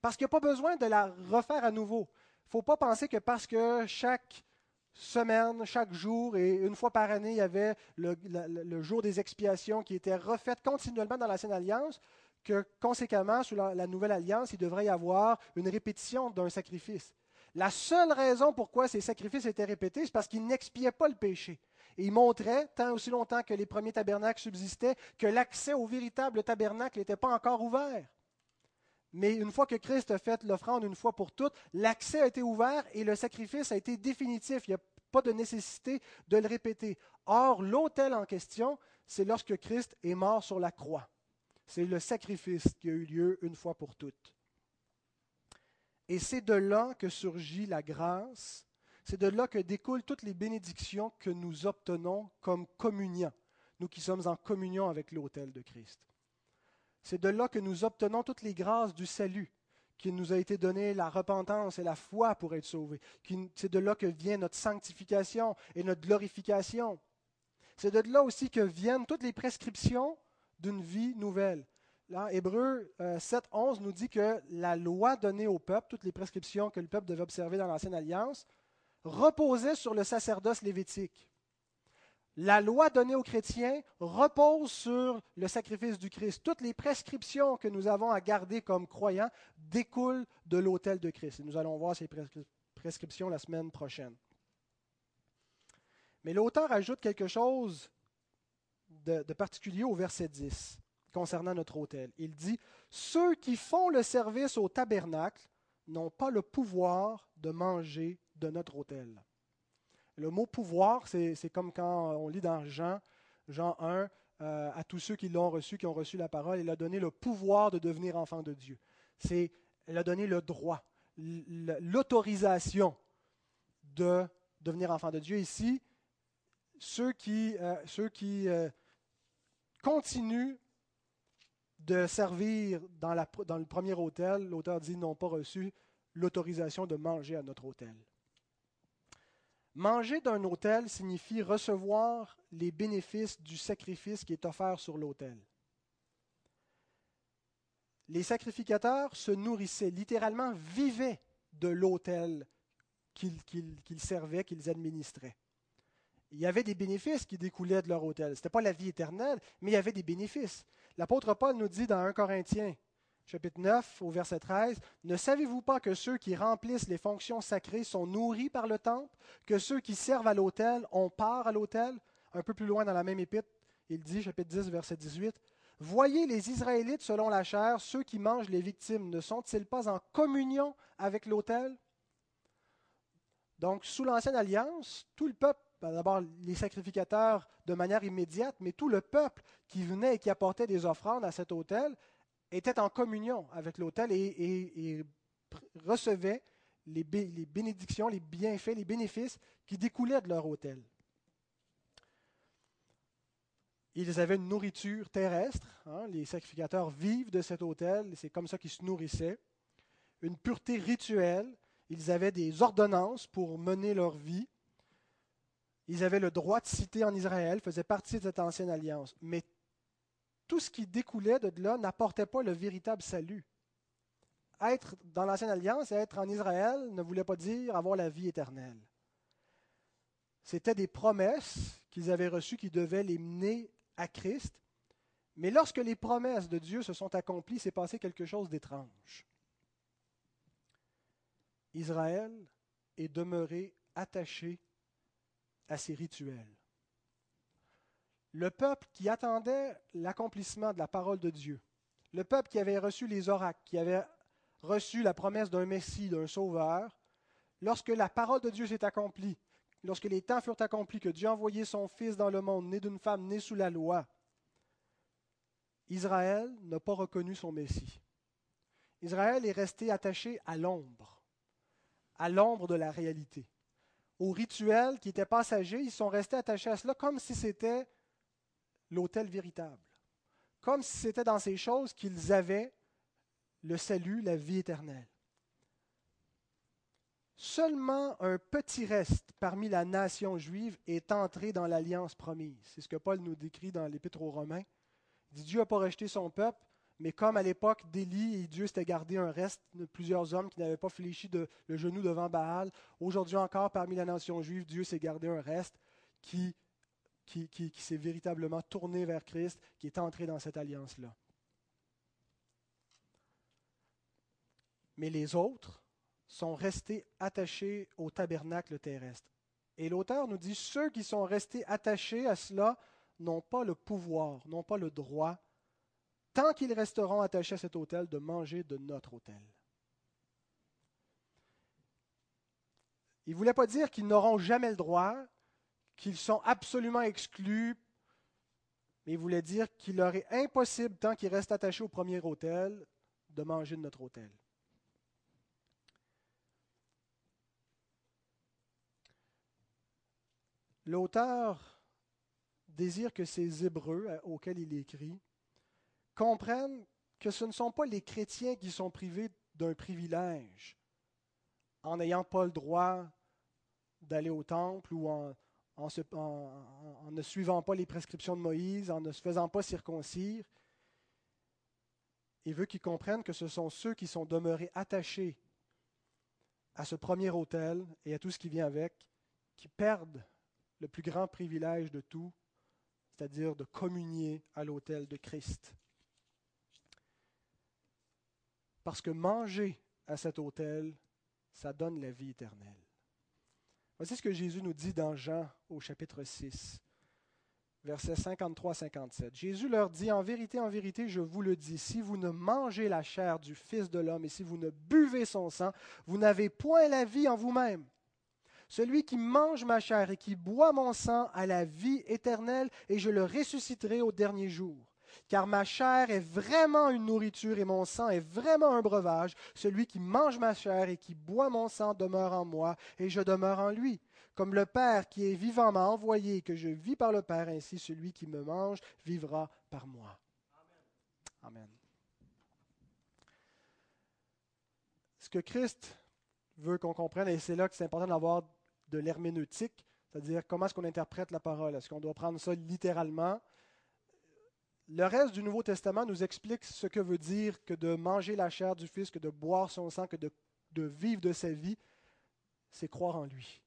parce qu'il n'y a pas besoin de la refaire à nouveau ne faut pas penser que parce que chaque semaine, chaque jour et une fois par année, il y avait le, jour des expiations qui était refait continuellement dans l'ancienne alliance, que conséquemment, sous la, nouvelle alliance, il devrait y avoir une répétition d'un sacrifice. La seule raison pourquoi ces sacrifices étaient répétés, c'est parce qu'ils n'expiaient pas le péché. Et ils montraient, tant aussi longtemps que les premiers tabernacles subsistaient, que l'accès au véritable tabernacle n'était pas encore ouvert. Mais une fois que Christ a fait l'offrande une fois pour toutes, l'accès a été ouvert et le sacrifice a été définitif. Il n'y a pas de nécessité de le répéter. Or, l'autel en question, c'est lorsque Christ est mort sur la croix. C'est le sacrifice qui a eu lieu une fois pour toutes. Et c'est de là que surgit la grâce, c'est de là que découlent toutes les bénédictions que nous obtenons comme communiants, nous qui sommes en communion avec l'autel de Christ. C'est de là que nous obtenons toutes les grâces du salut, qui nous a été donné la repentance et la foi pour être sauvés. C'est de là que vient notre sanctification et notre glorification. C'est de là aussi que viennent toutes les prescriptions d'une vie nouvelle. Là, Hébreu 7, euh, 11 nous dit que la loi donnée au peuple, toutes les prescriptions que le peuple devait observer dans l'Ancienne Alliance, reposaient sur le sacerdoce lévitique la loi donnée aux chrétiens repose sur le sacrifice du Christ. Toutes les prescriptions que nous avons à garder comme croyants découlent de l'autel de Christ. Et nous allons voir ces prescriptions la semaine prochaine. Mais l'auteur ajoute quelque chose de, de, particulier au verset 10 concernant notre autel. Il dit, Ceux qui font le service au tabernacle n'ont pas le pouvoir de manger de notre autel. Le mot pouvoir, c'est comme quand on lit dans Jean, Jean 1, euh, à tous ceux qui l'ont reçu, qui ont reçu la parole, il a donné le pouvoir de devenir enfant de Dieu. C'est, il a donné le droit, l'autorisation de devenir enfant de Dieu. Ici, ceux qui, euh, ceux qui euh, continuent de servir dans, le premier hôtel, l'auteur dit n'ont pas reçu l'autorisation de manger à notre hôtel. Manger d'un autel signifie recevoir les bénéfices du sacrifice qui est offert sur l'autel. Les sacrificateurs se nourrissaient, littéralement vivaient de l'autel qu'ils servaient, qu'ils administraient. Il y avait des bénéfices qui découlaient de leur autel. Ce n'était pas la vie éternelle, mais il y avait des bénéfices. L'apôtre Paul nous dit dans 1 Corinthiens, chapitre 9, au verset 13, Ne savez-vous pas que ceux qui remplissent les fonctions sacrées sont nourris par le temple, que ceux qui servent à l'autel ont part à l'autel? Un peu plus loin dans la même épître, il dit, chapitre 10, verset 18, Voyez les Israélites selon la chair, ceux qui mangent les victimes, ne sont-ils pas en communion avec l'autel Donc, sous l'ancienne alliance, tout le peuple, ben, d'abord les sacrificateurs de manière immédiate, mais tout le peuple qui venait et qui apportait des offrandes à cet autel était en communion avec l'autel et, recevait les, bénédictions, les bienfaits, les bénéfices qui découlaient de leur hôtel. Ils avaient une nourriture terrestre. Hein, les sacrificateurs vivent de cet hôtel. C'est comme ça qu'ils se nourrissaient. Une pureté rituelle. Ils avaient des ordonnances pour mener leur vie. Ils avaient le droit de citer en Israël, faisaient partie de cette ancienne alliance. Mais tout ce qui découlait de là n'apportait pas le véritable salut. Être dans l'ancienne alliance et être en Israël ne voulait pas dire avoir la vie éternelle. C'était des promesses qu'ils avaient reçues qui devaient les mener à Christ. Mais lorsque les promesses de Dieu se sont accomplies, s'est passé quelque chose d'étrange. Israël est demeuré attaché à ses rituels. Le peuple qui attendait l'accomplissement de la parole de Dieu, le peuple qui avait reçu les oracles, qui avait reçu la promesse d'un Messie, d'un Sauveur, lorsque la parole de Dieu s'est accomplie, lorsque les temps furent accomplis, que Dieu a envoyé son Fils dans le monde, né d'une femme, né sous la loi, Israël n'a pas reconnu son Messie. Israël est resté attaché à l'ombre, à l'ombre de la réalité. Au rituel qui était passager, ils sont restés attachés à cela comme si c'était l'autel véritable, comme si c'était dans ces choses qu'ils avaient le salut, la vie éternelle. Seulement un petit reste parmi la nation juive est entré dans l'alliance promise. C'est ce que Paul nous décrit dans l'Épître aux Romains. Il dit Dieu n'a pas rejeté son peuple, mais comme à l'époque d'Élie, Dieu s'était gardé un reste de plusieurs hommes qui n'avaient pas fléchi le genou devant Baal, aujourd'hui encore, parmi la nation juive, Dieu s'est gardé un reste qui, qui, s'est véritablement tourné vers Christ, qui est entré dans cette alliance-là. Mais les autres, sont restés attachés au tabernacle terrestre. Et l'auteur nous dit, ceux qui sont restés attachés à cela n'ont pas le pouvoir, n'ont pas le droit, tant qu'ils resteront attachés à cet autel, de manger de notre autel. Il ne voulait pas dire qu'ils n'auront jamais le droit, qu'ils sont absolument exclus, mais il voulait dire qu'il leur est impossible, tant qu'ils restent attachés au premier autel, de manger de notre autel. L'auteur désire que ces Hébreux auxquels il écrit comprennent que ce ne sont pas les chrétiens qui sont privés d'un privilège en n'ayant pas le droit d'aller au temple ou en, ne suivant pas les prescriptions de Moïse, en ne se faisant pas circoncire. Il veut qu'ils comprennent que ce sont ceux qui sont demeurés attachés à ce premier autel et à tout ce qui vient avec, qui perdent le plus grand privilège de tout, c'est-à-dire de communier à l'autel de Christ. Parce que manger à cet autel, ça donne la vie éternelle. Voici ce que Jésus nous dit dans Jean au chapitre 6, versets 53-57. Jésus leur dit, En vérité, en vérité, je vous le dis, si vous ne mangez la chair du Fils de l'homme et si vous ne buvez son sang, vous n'avez point la vie en vous-même. Celui qui mange ma chair et qui boit mon sang a la vie éternelle, et je le ressusciterai au dernier jour. Car ma chair est vraiment une nourriture et mon sang est vraiment un breuvage. Celui qui mange ma chair et qui boit mon sang demeure en moi, et je demeure en lui. Comme le Père qui est vivant m'a envoyé, que je vis par le Père, ainsi celui qui me mange vivra par moi. Amen. Ce que Christ veut qu'on comprenne, et c'est là que c'est important d'avoir de l'herméneutique, c'est-à-dire comment est-ce qu'on interprète la parole? Est-ce qu'on doit prendre ça littéralement? Le reste du Nouveau Testament nous explique ce que veut dire que de manger la chair du Fils, que de boire son sang, que de, vivre de sa vie, c'est croire en lui.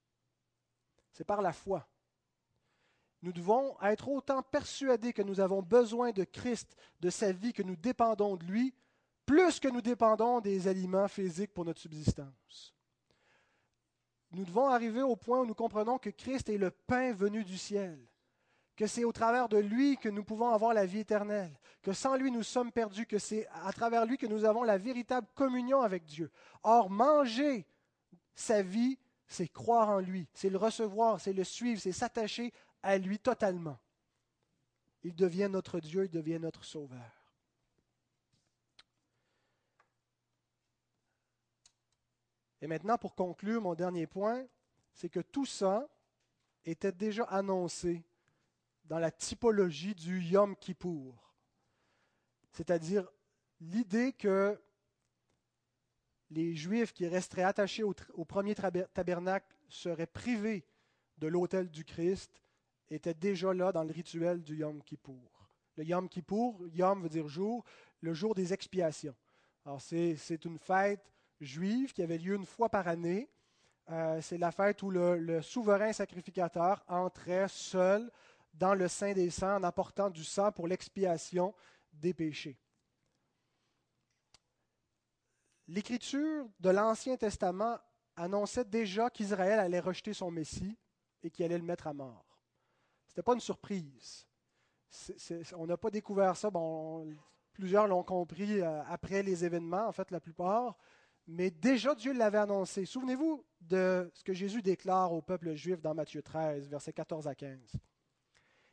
C'est par la foi. Nous devons être autant persuadés que nous avons besoin de Christ, de sa vie, que nous dépendons de lui, plus que nous dépendons des aliments physiques pour notre subsistance nous devons arriver au point où nous comprenons que Christ est le pain venu du ciel, que c'est au travers de lui que nous pouvons avoir la vie éternelle, que sans lui nous sommes perdus, que c'est à travers lui que nous avons la véritable communion avec Dieu. Or, manger sa vie, c'est croire en lui, c'est le recevoir, c'est le suivre, c'est s'attacher à lui totalement. Il devient notre Dieu, il devient notre Sauveur. Et maintenant, pour conclure, mon dernier point, c'est que tout ça était déjà annoncé dans la typologie du Yom Kippour. C'est-à-dire l'idée que les Juifs qui resteraient attachés au, premier tabernacle seraient privés de l'autel du Christ était déjà là dans le rituel du Yom Kippour. Le Yom Kippour, Yom veut dire jour, le jour des expiations. Alors c'est, une fête juive qui avait lieu une fois par année. Euh, c'est la fête où le, le, souverain sacrificateur entrait seul dans le Saint des Saints en apportant du sang pour l'expiation des péchés. L'écriture de l'Ancien Testament annonçait déjà qu'Israël allait rejeter son Messie et qu'il allait le mettre à mort. Ce n'était pas une surprise. on n'a pas découvert ça. Bon, plusieurs l'ont compris euh, après les événements, en fait la plupart. Mais déjà Dieu l'avait annoncé. Souvenez-vous de ce que Jésus déclare au peuple juif dans Matthieu 13, versets 14 à 15.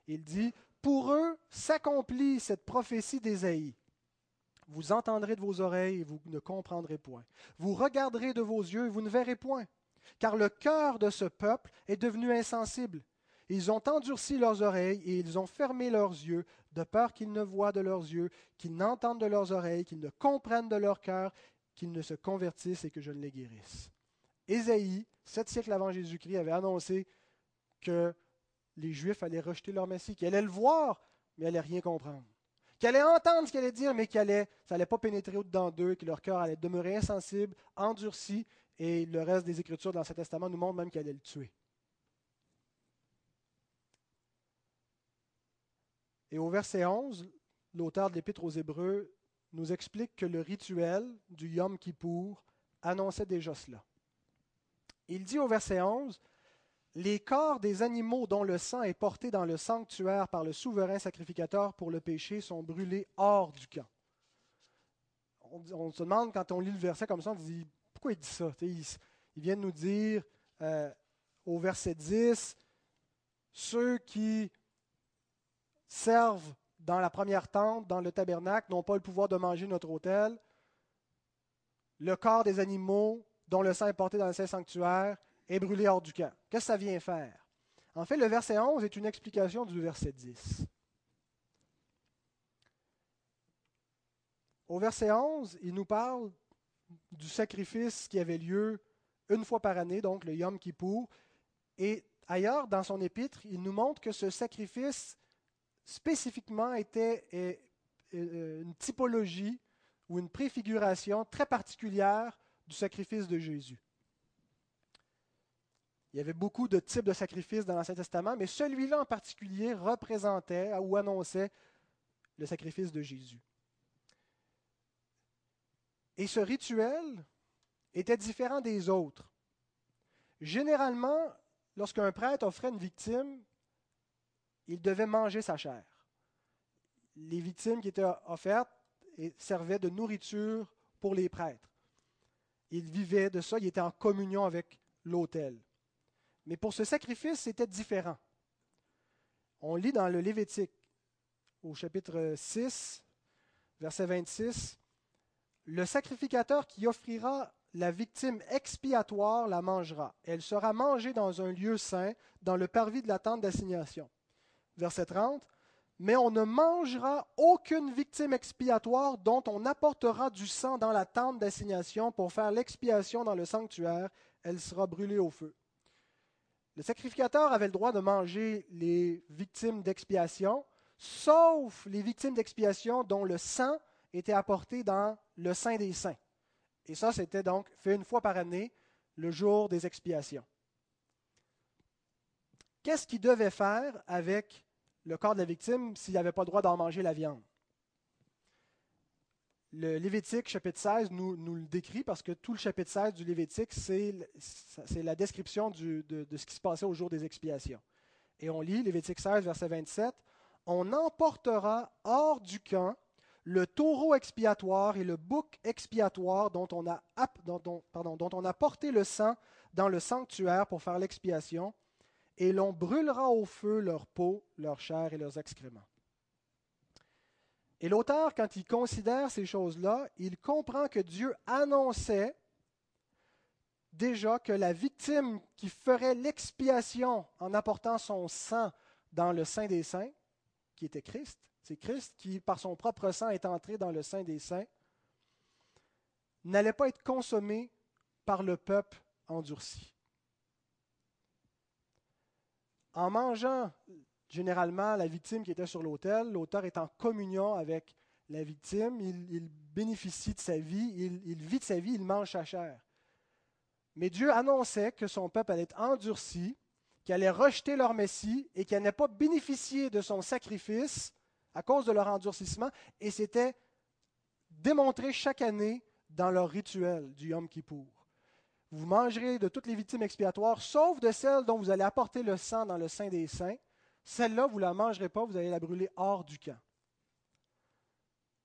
Il dit, Pour eux s'accomplit cette prophétie d'Ésaïe. Vous entendrez de vos oreilles et vous ne comprendrez point. Vous regarderez de vos yeux et vous ne verrez point. Car le cœur de ce peuple est devenu insensible. Ils ont endurci leurs oreilles et ils ont fermé leurs yeux, de peur qu'ils ne voient de leurs yeux, qu'ils n'entendent de leurs oreilles, qu'ils ne comprennent de leur cœur, qu'ils ne se convertissent et que je ne les guérisse. Ésaïe, sept siècles avant Jésus-Christ, avait annoncé que les Juifs allaient rejeter leur Messie, qu'ils allaient le voir, mais n'allaient rien comprendre qui allaient entendre ce qu'il allait dire, mais allait, ça n'allait pas pénétrer au-dedans d'eux, que leur cœur allait demeurer insensible, endurci, et le reste des Écritures dans l'Ancien Testament nous montre même qu'il allait le tuer. Et au verset 11, l'auteur de l'Épître aux Hébreux nous explique que le rituel du Yom Kippour annonçait déjà cela. Il dit au verset 11 les corps des animaux dont le sang est porté dans le sanctuaire par le souverain sacrificateur pour le péché sont brûlés hors du camp. On, se demande, quand on lit le verset comme ça, on se dit, pourquoi il dit ça? Il, vient de nous dire euh, au verset 10, ceux qui servent dans la première tente, dans le tabernacle, n'ont pas le pouvoir de manger notre autel. Le corps des animaux dont le sang est porté dans le Saint-Sanctuaire est brûlé hors du camp. Que ça vient faire? En fait, le verset 11 est une explication du verset 10. Au verset 11, il nous parle du sacrifice qui avait lieu une fois par année, donc le Yom Kippour. Et ailleurs, dans son épître, il nous montre que ce sacrifice spécifiquement était une typologie ou une préfiguration très particulière du sacrifice de Jésus. Il y avait beaucoup de types de sacrifices dans l'Ancien Testament, mais celui-là en particulier représentait ou annonçait le sacrifice de Jésus. Et ce rituel était différent des autres. Généralement, lorsqu'un prêtre offrait une victime, il devait manger sa chair. Les victimes qui étaient offertes servaient de nourriture pour les prêtres. Ils vivaient de ça, ils étaient en communion avec l'autel. Mais pour ce sacrifice, c'était différent. On lit dans le Lévitique, au chapitre 6, verset 26, Le sacrificateur qui offrira la victime expiatoire la mangera. Elle sera mangée dans un lieu saint, dans le parvis de la tente d'assignation. Verset 30, mais on ne mangera aucune victime expiatoire dont on apportera du sang dans la tente d'assignation pour faire l'expiation dans le sanctuaire. Elle sera brûlée au feu. Le sacrificateur avait le droit de manger les victimes d'expiation, sauf les victimes d'expiation dont le sang était apporté dans le Saint des Saints. Et ça, c'était donc fait une fois par année, le jour des expiations. Qu'est-ce qu'il devait faire avec le corps de la victime s'il n'avait pas le droit d'en manger la viande? Le Lévitique chapitre 16 nous, nous, le décrit parce que tout le chapitre 16 du Lévitique, c'est la description de, ce qui se passait au jour des expiations. Et on lit Lévitique 16, verset 27, On emportera hors du camp le taureau expiatoire et le bouc expiatoire dont on a, dont on a porté le sang dans le sanctuaire pour faire l'expiation, et l'on brûlera au feu leur peau, leur chair et leurs excréments. Et l'auteur, quand il considère ces choses-là, il comprend que Dieu annonçait déjà que la victime qui ferait l'expiation en apportant son sang dans le Saint des Saints, qui était Christ, c'est Christ qui, par son propre sang, est entré dans le Saint des Saints, n'allait pas être consommé par le peuple endurci. En mangeant généralement la victime qui était sur l'autel, l'auteur est en communion avec la victime, il, bénéficie de sa vie, il, vit de sa vie, il mange sa chair. Mais Dieu annonçait que son peuple allait être endurci, qu'il allait rejeter leur Messie et qu'il n'allait pas bénéficier de son sacrifice à cause de leur endurcissement, et c'était démontré chaque année dans leur rituel du Yom Kippour. Vous mangerez de toutes les victimes expiatoires, sauf de celles dont vous allez apporter le sang dans le sein des saints. Celle-là, vous ne la mangerez pas, vous allez la brûler hors du camp.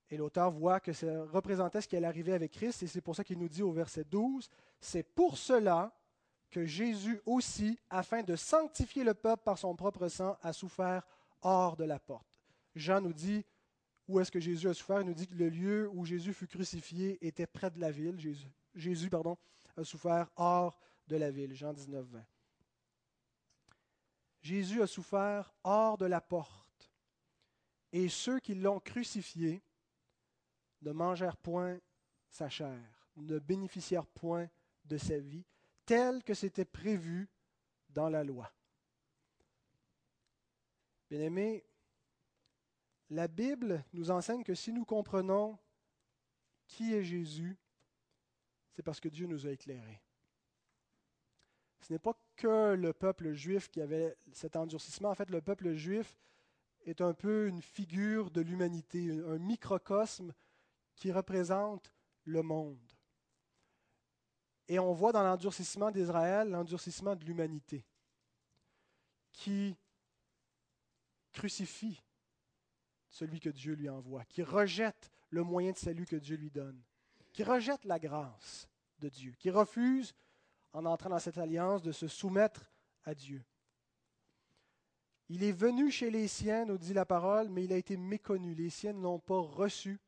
Et l'auteur voit que ça représentait ce qui allait arriver avec Christ, et c'est pour ça qu'il nous dit au verset 12, c'est pour cela que Jésus aussi, afin de sanctifier le peuple par son propre sang, a souffert hors de la porte. Jean nous dit où est-ce que Jésus a souffert. Il nous dit que le lieu où Jésus fut crucifié était près de la ville. Jésus, Jésus pardon, a souffert hors de la ville. Jean 19, 20. Jésus a souffert hors de la porte. Et ceux qui l'ont crucifié ne mangèrent point sa chair, ne bénéficièrent point de sa vie, tel que c'était prévu dans la loi. Bien-aimés, la Bible nous enseigne que si nous comprenons qui est Jésus, c'est parce que Dieu nous a éclairés. Ce n'est pas que le peuple juif qui avait cet endurcissement. En fait, le peuple juif est un peu une figure de l'humanité, un microcosme qui représente le monde. Et on voit dans l'endurcissement d'Israël l'endurcissement de l'humanité qui crucifie celui que Dieu lui envoie, qui rejette le moyen de salut que Dieu lui donne, qui rejette la grâce de Dieu, qui refuse, en entrant dans cette alliance, de se soumettre à Dieu. Il est venu chez les siens, nous dit la parole, mais il a été méconnu. Les siens ne l'ont pas reçu.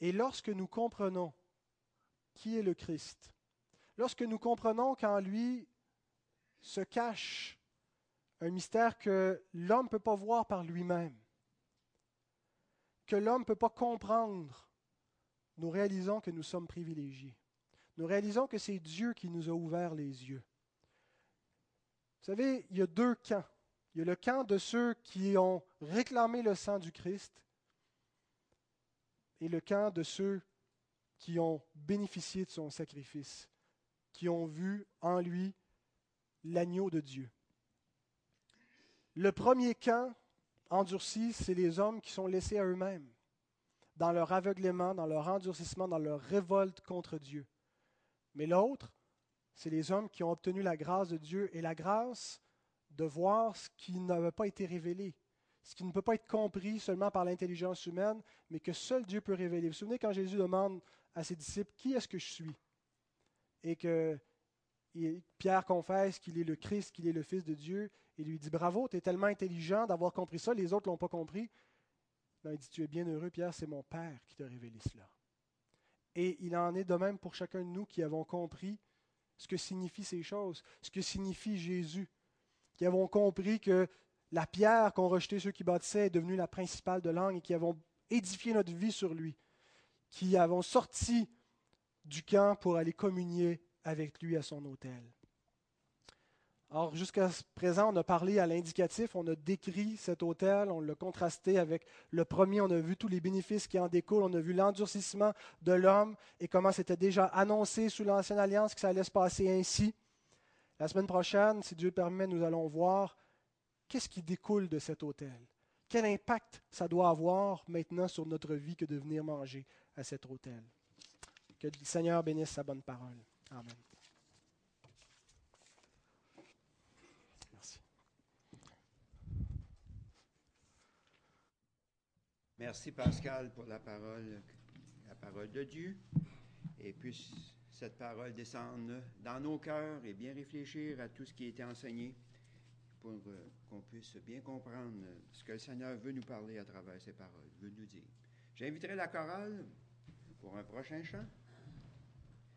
Et lorsque nous comprenons qui est le Christ, lorsque nous comprenons qu'en lui se cache un mystère que l'homme ne peut pas voir par lui-même, que l'homme ne peut pas comprendre, nous réalisons que nous sommes privilégiés. Nous réalisons que c'est Dieu qui nous a ouvert les yeux. Vous savez, il y a deux camps. Il y a le camp de ceux qui ont réclamé le sang du Christ et le camp de ceux qui ont bénéficié de son sacrifice, qui ont vu en lui l'agneau de Dieu. Le premier camp endurci, c'est les hommes qui sont laissés à eux-mêmes, dans leur aveuglement, dans leur endurcissement, dans leur révolte contre Dieu. Mais l'autre, c'est les hommes qui ont obtenu la grâce de Dieu et la grâce de voir ce qui n'avait pas été révélé, ce qui ne peut pas être compris seulement par l'intelligence humaine, mais que seul Dieu peut révéler. Vous vous souvenez quand Jésus demande à ses disciples, Qui est-ce que je suis Et que Pierre confesse qu'il est le Christ, qu'il est le Fils de Dieu. Il lui dit Bravo, tu es tellement intelligent d'avoir compris ça, les autres ne l'ont pas compris. il dit Tu es bien heureux, Pierre, c'est mon Père qui t'a révélé cela. Et il en est de même pour chacun de nous qui avons compris ce que signifient ces choses, ce que signifie Jésus, qui avons compris que la pierre qu'ont rejetée ceux qui bâtissaient est devenue la principale de langue et qui avons édifié notre vie sur lui, qui avons sorti du camp pour aller communier avec lui à son hôtel. Or, jusqu'à présent, on a parlé à l'indicatif, on a décrit cet hôtel, on l'a contrasté avec le premier, on a vu tous les bénéfices qui en découlent, on a vu l'endurcissement de l'homme et comment c'était déjà annoncé sous l'Ancienne Alliance que ça allait se passer ainsi. La semaine prochaine, si Dieu permet, nous allons voir qu'est-ce qui découle de cet hôtel. Quel impact ça doit avoir maintenant sur notre vie que de venir manger à cet hôtel. Que le Seigneur bénisse sa bonne parole. Amen. Merci. Merci Pascal pour la parole, la parole de Dieu. Et puis cette parole descende dans nos cœurs et bien réfléchir à tout ce qui a été enseigné pour euh, qu'on puisse bien comprendre ce que le Seigneur veut nous parler à travers ces paroles, veut nous dire. J'inviterai la chorale pour un prochain chant.